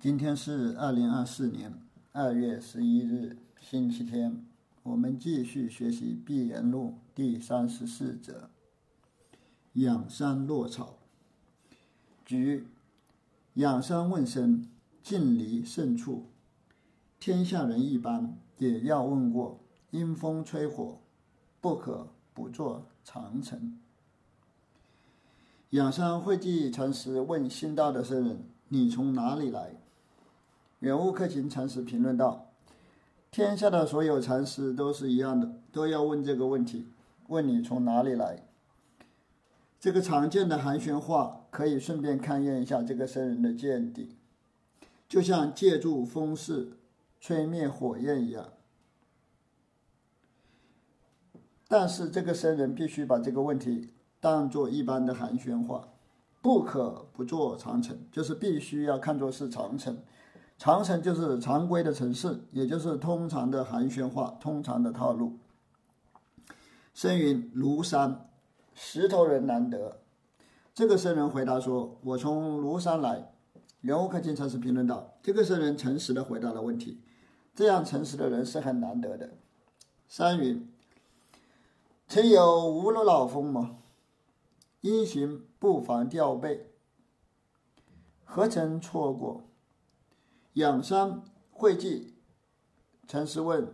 今天是二零二四年二月十一日，星期天。我们继续学习《碧岩录》第三十四则：仰山落草。举仰山问身，近离甚处。天下人一般也要问过：阴风吹火，不可不作长城。仰山会记禅师问新到的僧人：“你从哪里来？”圆悟克勤禅师评论道：“天下的所有禅师都是一样的，都要问这个问题：问你从哪里来。这个常见的寒暄话，可以顺便勘验一下这个僧人的见地，就像借助风势吹灭火焰一样。但是这个僧人必须把这个问题当做一般的寒暄话，不可不做长城，就是必须要看作是长城。”长城就是常规的城市，也就是通常的寒暄话，通常的套路。生云庐山，石头人难得。这个僧人回答说：“我从庐山来。”圆悟克勤禅师评论道：“这个僧人诚实的回答了问题，这样诚实的人是很难得的。”山云：“曾有无路老风吗？因行不妨吊背，何曾错过？”仰山会稽禅师问：“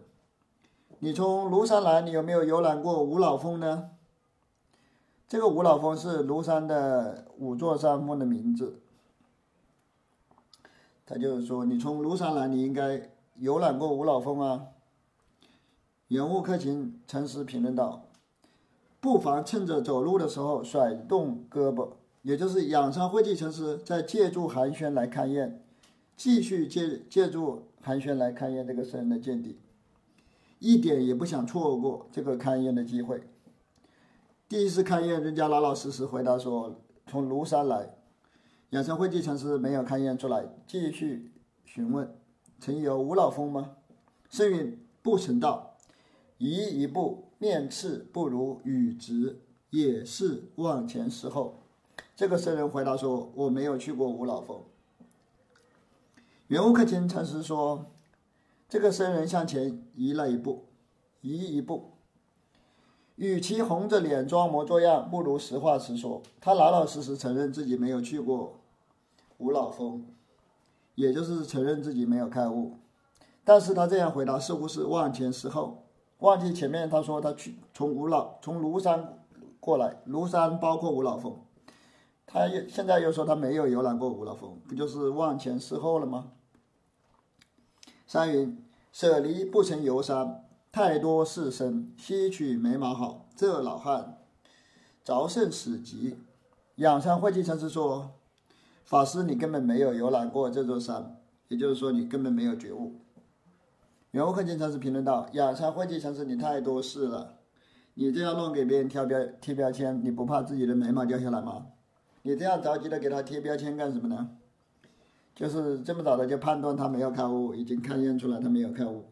你从庐山来，你有没有游览过五老峰呢？”这个五老峰是庐山的五座山峰的名字。他就是说：“你从庐山来，你应该游览过五老峰啊。”圆悟克勤禅师评论道：“不妨趁着走路的时候甩动胳膊，也就是仰山会稽禅师在借助寒暄来勘验。”继续借借助寒暄来勘验这个僧人的见地，一点也不想错过这个勘验的机会。第一次勘验，人家老老实实回答说从庐山来。养生会稽禅师没有勘验出来，继续询问：曾有五老峰吗？圣云不曾到，移一步，面赤不如羽直，也是望前识后。这个僧人回答说：我没有去过五老峰。圆悟克勤禅师说：“这个僧人向前移了一步，移一步。与其红着脸装模作样，不如实话实说。他老老实实承认自己没有去过五老峰，也就是承认自己没有开悟。但是他这样回答似乎是忘前识后，忘记前面他说他去从五老从庐山过来，庐山包括五老峰。他又现在又说他没有游览过五老峰，不就是忘前识后了吗？”山云：“舍离不曾游山，太多事生，吸取眉毛好。这老汉着甚死急。”仰山会稽禅师说：“法师，你根本没有游览过这座山，也就是说，你根本没有觉悟。”圆悟克勤禅师评论道：“仰山会稽禅师，你太多事了，你这样乱给别人贴标贴标签，你不怕自己的眉毛掉下来吗？你这样着急的给他贴标签干什么呢？”就是这么早的就判断他没有开悟，已经勘验出来他没有开悟。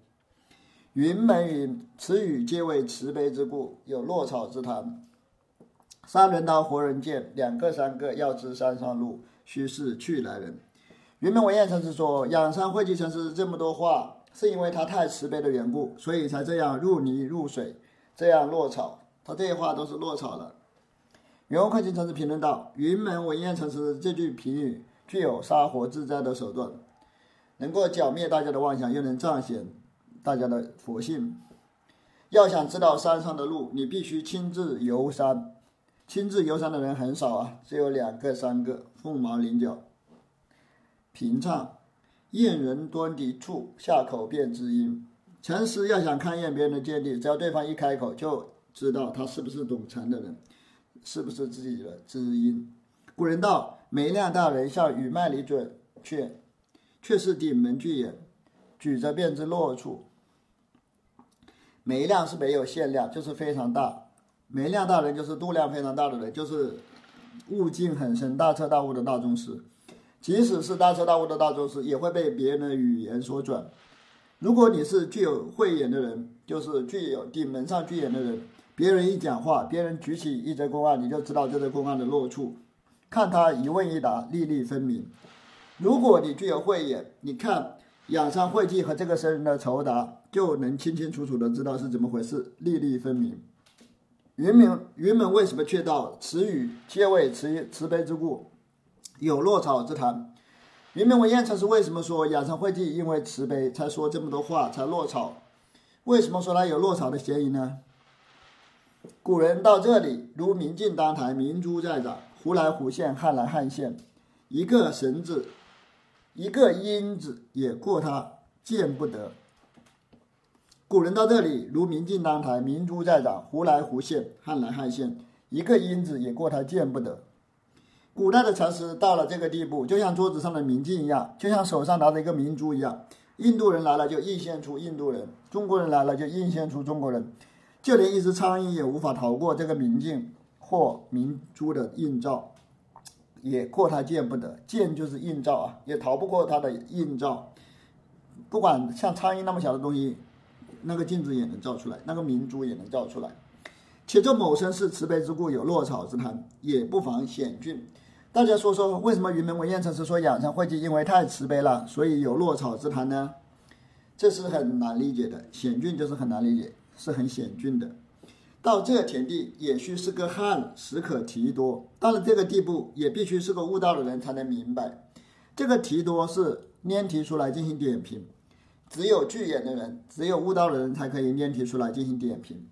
云门云，此语皆为慈悲之故，有落草之谈。三人刀活人剑，两个三个要知山上路，须是去来人。云门文彦禅师说：“养山会稽禅师这么多话，是因为他太慈悲的缘故，所以才这样入泥入水，这样落草。他这些话都是落草了。”圆悟会稽禅师评论道：“云门文彦禅师这句评语。”具有杀活自在的手段，能够剿灭大家的妄想，又能彰显大家的佛性。要想知道山上的路，你必须亲自游山。亲自游山的人很少啊，只有两个、三个，凤毛麟角。平畅，验人端的处，下口便知音。禅师要想勘验别人的见地，只要对方一开口，就知道他是不是懂禅的人，是不是自己的知音。古人道。梅亮大人向羽脉里准确，却是顶门巨眼，举着便知落处。梅亮是没有限量，就是非常大。梅亮大人就是度量非常大的人，就是悟境很深、大彻大悟的大宗师。即使是大彻大悟的大宗师，也会被别人的语言所转。如果你是具有慧眼的人，就是具有顶门上巨眼的人，别人一讲话，别人举起一则公案，你就知道这则公案的落处。看他一问一答，粒粒分明。如果你具有慧眼，你看养伤会稽和这个僧人的酬答，就能清清楚楚的知道是怎么回事，粒粒分明。云门云门为什么却道词语皆为慈慈悲之故，有落草之谈？云门文彦禅师为什么说养伤会稽因为慈悲才说这么多话才落草？为什么说他有落草的嫌疑呢？古人到这里，如明镜当台，明珠在掌，忽来忽现，汉来汉现，一个绳子，一个因子也过他见不得。古人到这里，如明镜当台，明珠在掌，忽来忽现，汉来汉现，一个因子也过他见不得。古代的禅师到了这个地步，就像桌子上的明镜一样，就像手上拿着一个明珠一样。印度人来了就映现出印度人，中国人来了就映现出中国人。就连一只苍蝇也无法逃过这个明镜或明珠的映照，也过它见不得。见就是映照啊，也逃不过它的映照。不管像苍蝇那么小的东西，那个镜子也能照出来，那个明珠也能照出来。且这某生是慈悲之故，有落草之谈，也不妨险峻。大家说说，为什么云门文彦禅师说养生会稽因为太慈悲了，所以有落草之谈呢？这是很难理解的，险峻就是很难理解。是很险峻的，到这田地也需是个汉，时可提多。到了这个地步，也必须是个悟道的人才能明白。这个提多是拈提出来进行点评，只有具眼的人，只有悟道的人才可以拈提出来进行点评。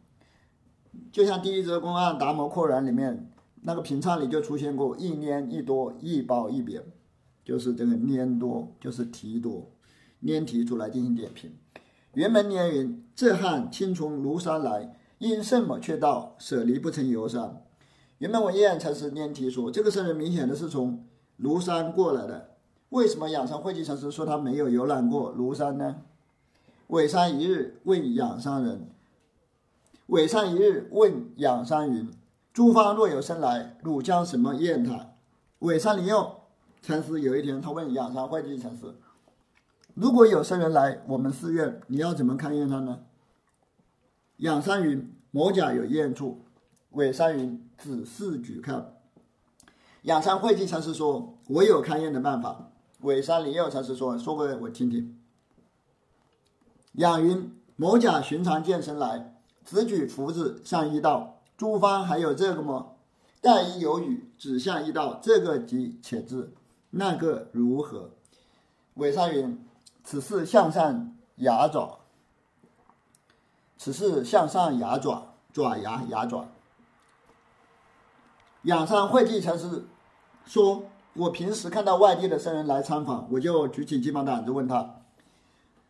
就像第一则公案《达摩扩然》里面那个评唱里就出现过一拈一多一褒一贬，就是这个拈多就是提多，拈提出来进行点评。原门年云：“自汉亲从庐山来，因什么却道舍离不成游山？”原门文彦禅师念题说：“这个僧人明显的是从庐山过来的。为什么养山慧济禅师说他没有游览过庐山呢？”尾山一日问养山人：“尾山一日问养山云：‘诸方若有生来，汝将什么验他？’尾山灵佑禅师有一天他问养山慧济禅师。如果有僧人来我们寺院，你要怎么看验他呢？仰山云：某甲有验处。伪山云：只是举看。仰山慧济禅师说：“我有勘验的办法。”伪山灵佑禅师说：“说给我听听。”仰云：某甲寻常见神来，只举福子向一道。诸方还有这个么？但一有语，指向一道，这个即且字，那个如何？伪山云。此是向上牙爪，此是向上牙爪，爪牙牙爪。仰山慧济禅师说：“我平时看到外地的僧人来参访，我就举起鸡毛掸子问他，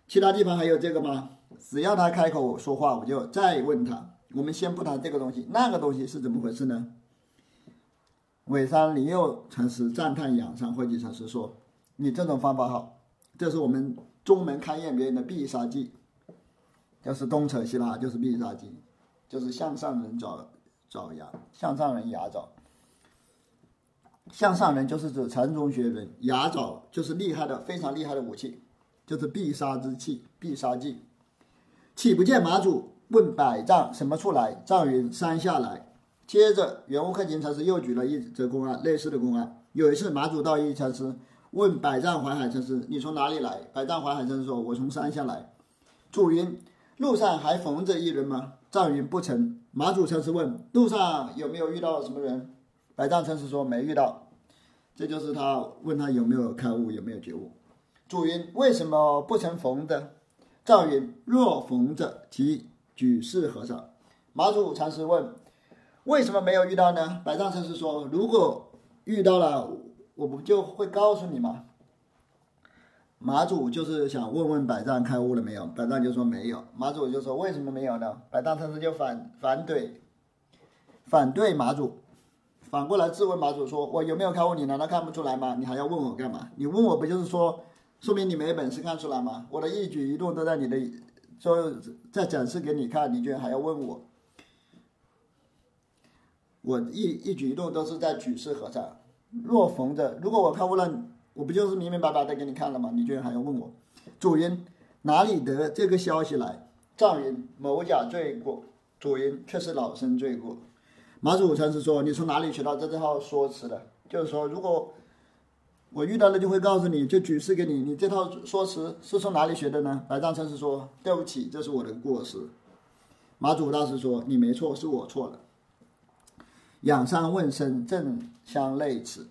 其他地方还有这个吗？只要他开口说话，我就再问他。我们先不谈这个东西，那个东西是怎么回事呢？”尾山林佑禅师赞叹仰山慧济禅师说：“你这种方法好。”这是我们中门勘验别人的必杀技，就是东扯西拉，就是必杀技，就是向上人找找牙，向上人牙找。向上人就是指禅宗学人，牙找就是厉害的非常厉害的武器，就是必杀之器，必杀技。岂不见马祖问百丈什么处来？丈云山下来。接着圆悟克勤禅师又举了一则公案，类似的公案。有一次马祖道一禅师。问百丈怀海禅师：“你从哪里来？”百丈怀海禅师说：“我从山下来。”祖云：“路上还逢着一人吗？”赵云：“不曾。”马祖禅师问：“路上有没有遇到什么人？”百丈禅师说：“没遇到。”这就是他问他有没有开悟，有没有觉悟。祖云：“为什么不曾逢的？”赵云：“若逢着，即举世和尚。”马祖禅师问：“为什么没有遇到呢？”百丈禅师说：“如果遇到了。”我不就会告诉你吗？马祖就是想问问百丈开悟了没有，百丈就说没有。马祖就说为什么没有呢？百丈禅师就反反对，反对马祖，反过来质问马祖说：“我有没有开悟？你难道看不出来吗？你还要问我干嘛？你问我不就是说，说明你没本事看出来吗？我的一举一动都在你的，就在展示给你看，你居然还要问我？我一一举一动都是在举世和尚。”若逢着，如果我看悟了，我不就是明明白白的给你看了吗？你居然还要问我？主人哪里得这个消息来？藏云某甲罪过，主人却是老生罪过。马祖禅师说：“你从哪里学到这套说辞的？就是说，如果我遇到了就会告诉你，就举示给你。你这套说辞是从哪里学的呢？白丈禅师说：“对不起，这是我的过失。”马祖大师说：“你没错，是我错了。”养伤问僧，正相类似。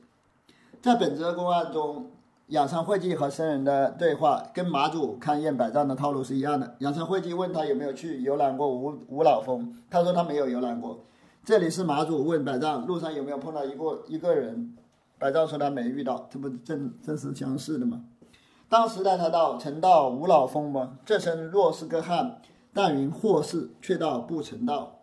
在本则公案中，养伤会稽和僧人的对话跟马祖勘验百丈的套路是一样的。养伤会稽问他有没有去游览过五五老峰，他说他没有游览过。这里是马祖问百丈路上有没有碰到一个一个人，百丈说他没遇到，这不正正是相似的吗？当时带他到曾到五老峰吗？这身若是个汉，但云或是，却道不曾到。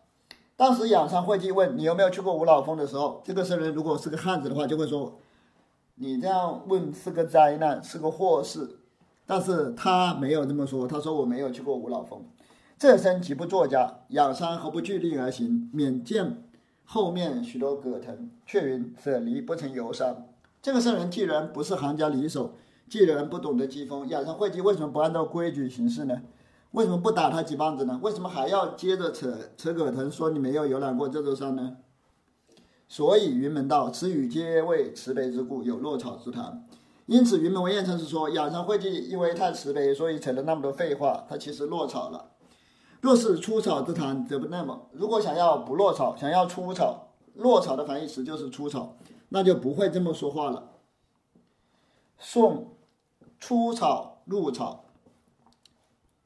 当时养山会稽问你有没有去过五老峰的时候，这个僧人如果是个汉子的话，就会说。你这样问是个灾难，是个祸事，但是他没有这么说。他说我没有去过五老峰。这身极不作家，养山何不据力而行？免见后面许多葛藤，却云舍离不曾游山。这个圣人既然不是行家里手，既然不懂得机锋，仰山会稽为什么不按照规矩行事呢？为什么不打他几棒子呢？为什么还要接着扯扯葛藤，说你没有游览过这座山呢？所以云门道，此语皆为慈悲之故，有落草之谈。因此，云门文彦禅师说，仰山会稽因为太慈悲，所以扯了那么多废话，他其实落草了。若是出草之谈，则不那么。如果想要不落草，想要出草，落草的反义词就是出草，那就不会这么说话了。宋出草入草，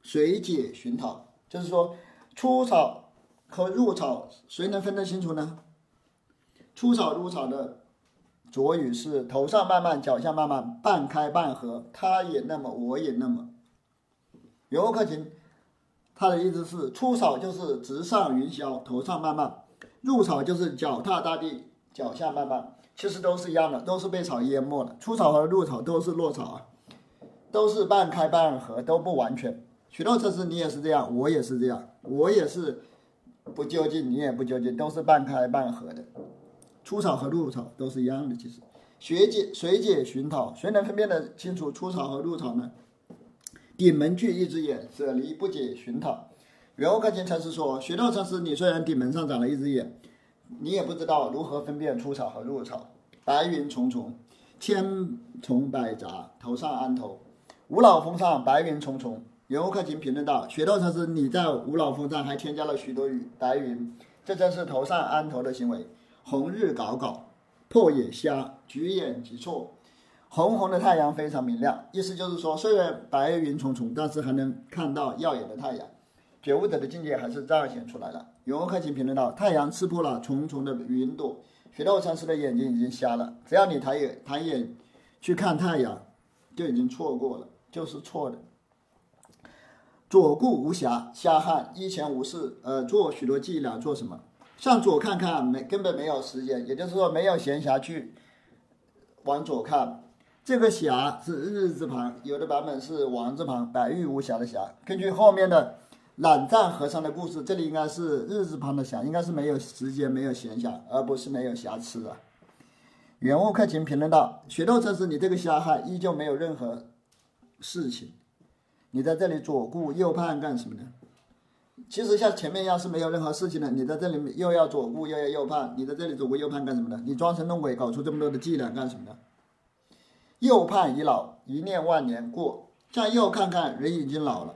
水解寻讨？就是说，出草和入草，谁能分得清楚呢？出草入草的着语是头上慢慢，脚下慢慢，半开半合。他也那么，我也那么。游客情，他的意思是出草就是直上云霄，头上慢慢；入草就是脚踏大地，脚下慢慢。其实都是一样的，都是被草淹没了。出草和入草都是落草啊，都是半开半合，都不完全。许诺测试你也是这样，我也是这样，我也是不究竟，你也不究竟，都是半开半合的。出草和入草都是一样的，其实学解谁解寻讨，谁能分辨得清楚出草和入草呢？顶门具一只眼，舍离不解寻讨。圆悟克勤禅师说：“学道禅师，你虽然顶门上长了一只眼，你也不知道如何分辨出草和入草。白云重重，千重百杂，头上安头。五老峰上白云重重。”圆悟克勤评论道：“学道禅师，你在五老峰上还添加了许多雨白云，这正是头上安头的行为。”红日搞搞，破眼瞎，举眼即错。红红的太阳非常明亮，意思就是说，虽然白云重重，但是还能看到耀眼的太阳。觉悟者的境界还是彰显出来了。永克勤评论道：“太阳刺破了重重的云朵，学道禅师的眼睛已经瞎了。只要你抬眼抬眼去看太阳，就已经错过了，就是错的。左顾无暇，瞎汉一钱无事，呃，做许多伎俩，做什么？”向左看看，没根本没有时间，也就是说没有闲暇去往左看。这个暇是日字旁，有的版本是王字旁，白玉无瑕的瑕。根据后面的懒赞和尚的故事，这里应该是日字旁的暇，应该是没有时间，没有闲暇，而不是没有瑕疵啊。原物克勤评论道：“雪豆禅师，你这个瞎汉依旧没有任何事情，你在这里左顾右盼干什么呢？”其实像前面一样是没有任何事情的，你在这里又要左顾又要右盼，你在这里左顾右盼干什么呢？你装神弄鬼搞出这么多的伎俩干什么呢？右盼已老，一念万年过，向右看看，人已经老了。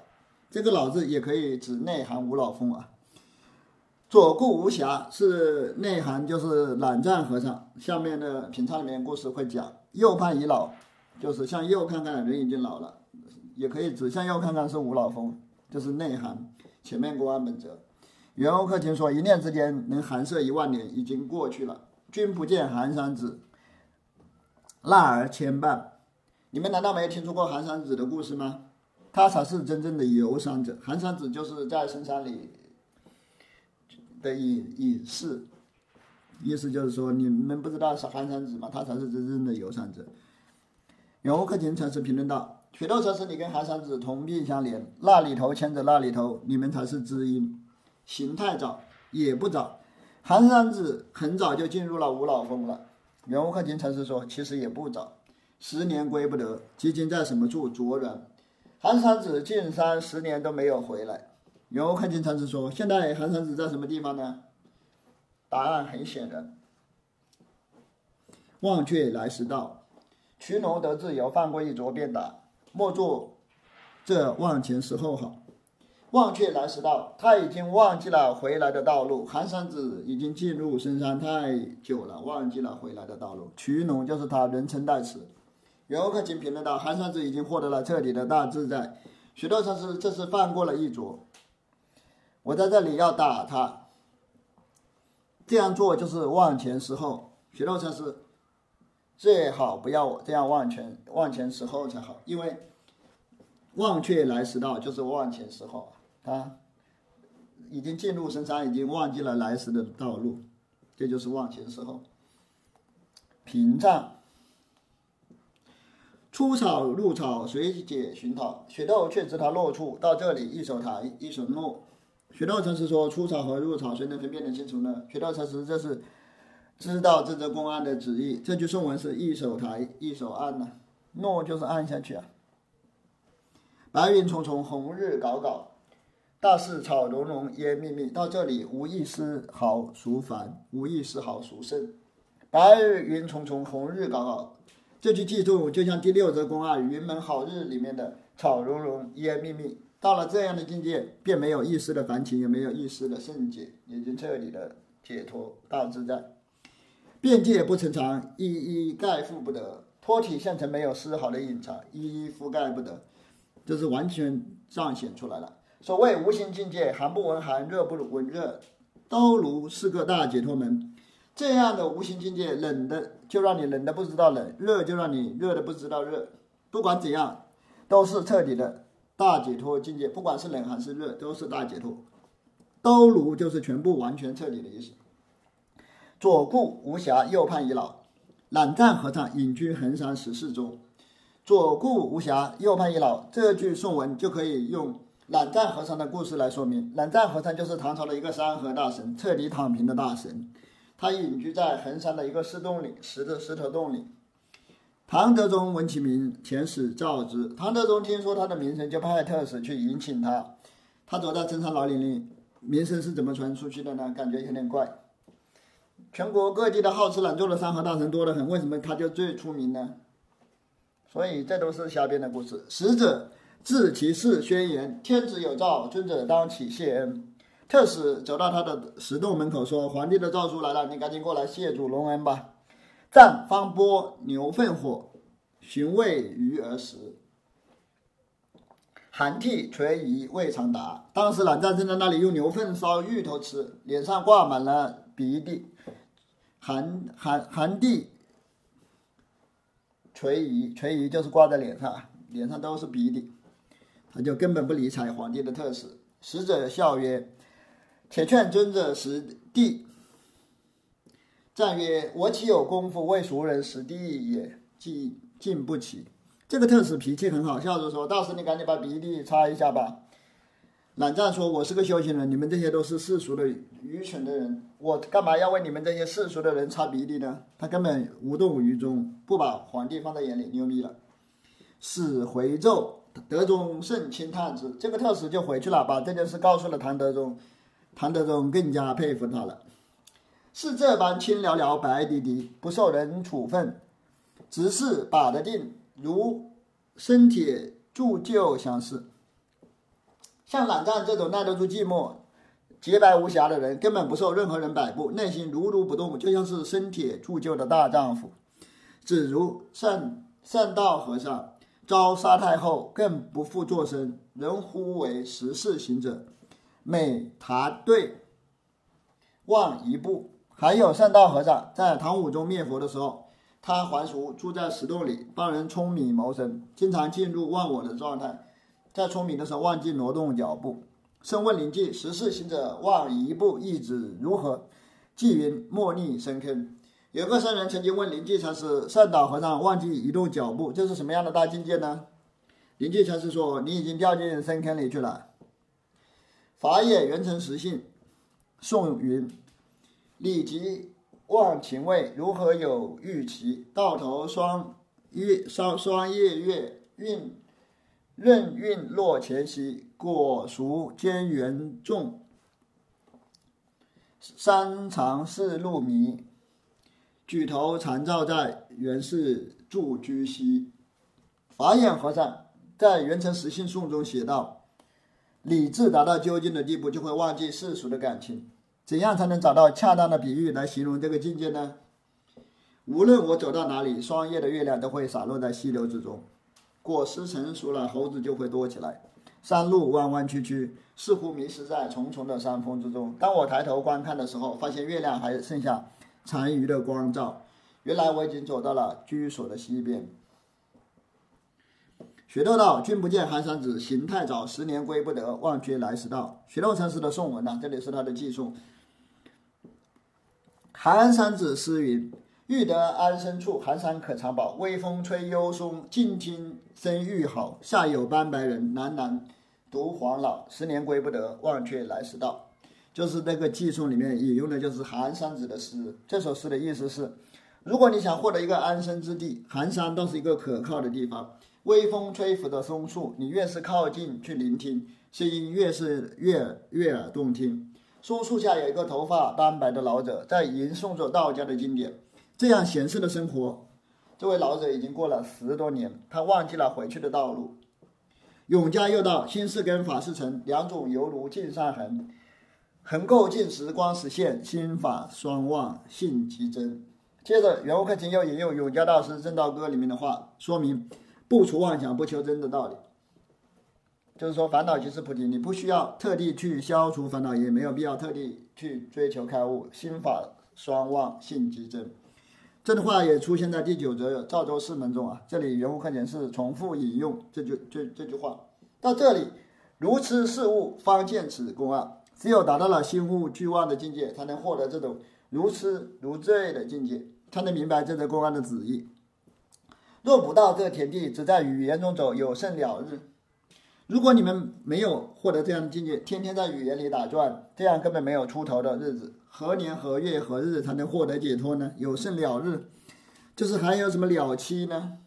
这个“老”字也可以指内涵无老风啊。左顾无暇是内涵，就是懒赞和尚。下面的品唱里面故事会讲，右盼已老，就是向右看看，人已经老了，也可以指向右看看是无老峰，就是内涵。前面过安本则，袁欧克勤说：“一念之间能寒舍一万年，已经过去了。君不见寒山子，纳而牵绊。你们难道没有听说过寒山子的故事吗？他才是真正的游山者。寒山子就是在深山里的隐隐士，意思就是说，你们不知道是寒山子吗？他才是真正的游山者。”袁欧克勤禅师评论道。雪豆禅师，你跟寒山子同病相怜，那里头牵着那里头，你们才是知音。形太早也不早，寒山子很早就进入了五老峰了。圆悟克勤禅师说，其实也不早，十年归不得，基金在什么处？着然。寒山子进山十年都没有回来。圆悟克勤禅师说，现在寒山子在什么地方呢？答案很显然，忘却来时道。渠农得自由，放过一啄便打。莫做这忘前时候好，忘却来时道。他已经忘记了回来的道路。寒山子已经进入深山太久了，忘记了回来的道路。渠农就是他，人称代词。袁欧克勤评论道：寒山子已经获得了彻底的大自在。许多禅师这是放过了一啄。我在这里要打他，这样做就是忘前时候。许多禅师最好不要这样忘前忘前时候才好，因为忘却来时到就是忘前时候，他已经进入深山，已经忘记了来时的道路，这就是忘前时候。屏障。出草入草，随解寻讨。雪豆却知它落处。到这里，一手抬，一手落。雪豆禅师说：“出草和入草，谁能分辨得清楚呢？”雪豆禅师这是知道这则公案的旨意。这句颂文是一手抬，一手按呢，落就是按下去啊。白云重重，红日杲杲，大事草茸茸，烟密密。到这里，无一丝毫俗烦，无一丝毫俗甚。白日云重重，红日杲杲。这句记住，就像第六则公案“云门好日”里面的“草茸茸，烟密密”。到了这样的境界，便没有一丝的烦情，也没有一丝的圣洁，已经彻底的解脱大自在。边界不成长，一一盖覆不得；脱体现成，没有丝毫的隐藏，一一覆盖不得，这是完全彰显出来了。所谓无形境界，寒不闻寒，热不闻热，都如是个大解脱门。这样的无形境界，冷的就让你冷的不知道冷，热就让你热的不知道热。不管怎样，都是彻底的大解脱境界。不管是冷还是热，都是大解脱。都如就是全部完全彻底的意思。左顾无暇，右盼已老。懒赞和尚隐居衡山十四中。左顾无暇，右盼已老。这句颂文就可以用懒赞和尚的故事来说明。懒赞和尚就是唐朝的一个山河大神，彻底躺平的大神。他隐居在衡山的一个石洞里，石的石头洞里。唐德宗闻其名，遣使召之。唐德宗听说他的名声，就派特使去迎请他。他走在深山老林里，名声是怎么传出去的呢？感觉有点怪。全国各地的好吃懒做的山河大神多得很，为什么他就最出名呢？所以这都是瞎编的故事。使者自其事宣言：天子有诏，尊者当起谢恩。特使走到他的石洞门口，说：“皇帝的诏书来了，你赶紧过来谢主隆恩吧。”赞方波牛粪火，寻味鱼儿食。寒涕垂疑未尝答。当时懒赞正在那里用牛粪烧芋头吃，脸上挂满了鼻涕，寒寒寒地垂疑垂疑就是挂在脸上，脸上都是鼻涕，他就根本不理睬皇帝的特使。使者笑曰。且劝尊者实地。赞曰：“我岂有功夫为熟人实地也？既进不起。”这个特使脾气很好，笑着说：“大师，你赶紧把鼻涕擦一下吧。”懒赞说：“我是个修行人，你们这些都是世俗的愚蠢的人，我干嘛要为你们这些世俗的人擦鼻涕呢？”他根本无动于衷，不把皇帝放在眼里，牛逼了。使回奏，德宗甚轻叹之。这个特使就回去了，把这件事告诉了唐德宗。唐德宗更加佩服他了，是这般轻寥寥、白滴滴，不受人处分，只是把得定，如生铁铸就相似。像懒战这种耐得住寂寞、洁白无瑕的人，根本不受任何人摆布，内心如如不动，就像是生铁铸就的大丈夫。只如善善道和尚遭杀太后，更不复作声，人呼为十世行者。每塔对望一步，还有善道和尚在唐武宗灭佛的时候，他还俗住在石洞里，帮人舂米谋生，经常进入忘我的状态，在聪明的时候忘记挪动脚步。生问灵济，十世行者望一步，意指如何？济云：莫逆深坑。有个僧人曾经问灵济禅师：善导和尚忘记移动脚步，这是什么样的大境界呢？灵济禅师说：你已经掉进深坑里去了。法也原成实性。宋云：“礼即忘情味，如何有预期？到头双月双双夜月运，任运落前夕，果熟兼缘重。山长四路迷，举头残照在，原是住居兮。法眼和尚在《元成实信颂》中写道：“理智达到究竟的地步，就会忘记世俗的感情。怎样才能找到恰当的比喻来形容这个境界呢？无论我走到哪里，霜叶的月亮都会洒落在溪流之中。果实成熟了，猴子就会多起来。山路弯弯曲曲，似乎迷失在重重的山峰之中。当我抬头观看的时候，发现月亮还剩下。”残余的光照，原来我已经走到了居所的西边。雪窦道：“君不见寒山子，行太早，十年归不得，忘却来时道。”雪窦禅师的颂文呐，这里是他的寄颂。寒山子诗云：“欲得安身处，寒山可藏宝。微风吹幽松，静听声愈好。下有斑白人，喃喃独黄老。十年归不得，忘却来时道。”就是那个寄送里面引用的，就是寒山子的诗。这首诗的意思是，如果你想获得一个安身之地，寒山倒是一个可靠的地方。微风吹拂的松树，你越是靠近去聆听，声音越是悦悦耳动听。松树下有一个头发斑白的老者，在吟诵着道家的经典。这样闲适的生活，这位老者已经过了十多年，他忘记了回去的道路。永嘉又道：心事跟法事成，两种犹如镜上痕。横构尽时光实现，心法双旺性极真。接着，圆悟克勤又引用永嘉大师《正道歌》里面的话，说明不除妄想、不求真的道理。就是说，烦恼即是菩提，你不需要特地去消除烦恼，也没有必要特地去追求开悟。心法双旺性极真，这句话也出现在第九则赵州四门中啊。这里圆悟克勤是重复引用这句这这句话。到这里，如痴似悟，方见此公案。只有达到了心悟俱忘的境界，才能获得这种如痴如醉的境界，才能明白这则公案的旨意。若不到这田地，只在语言中走，有甚了日？如果你们没有获得这样的境界，天天在语言里打转，这样根本没有出头的日子。何年何月何日才能获得解脱呢？有甚了日？就是还有什么了期呢？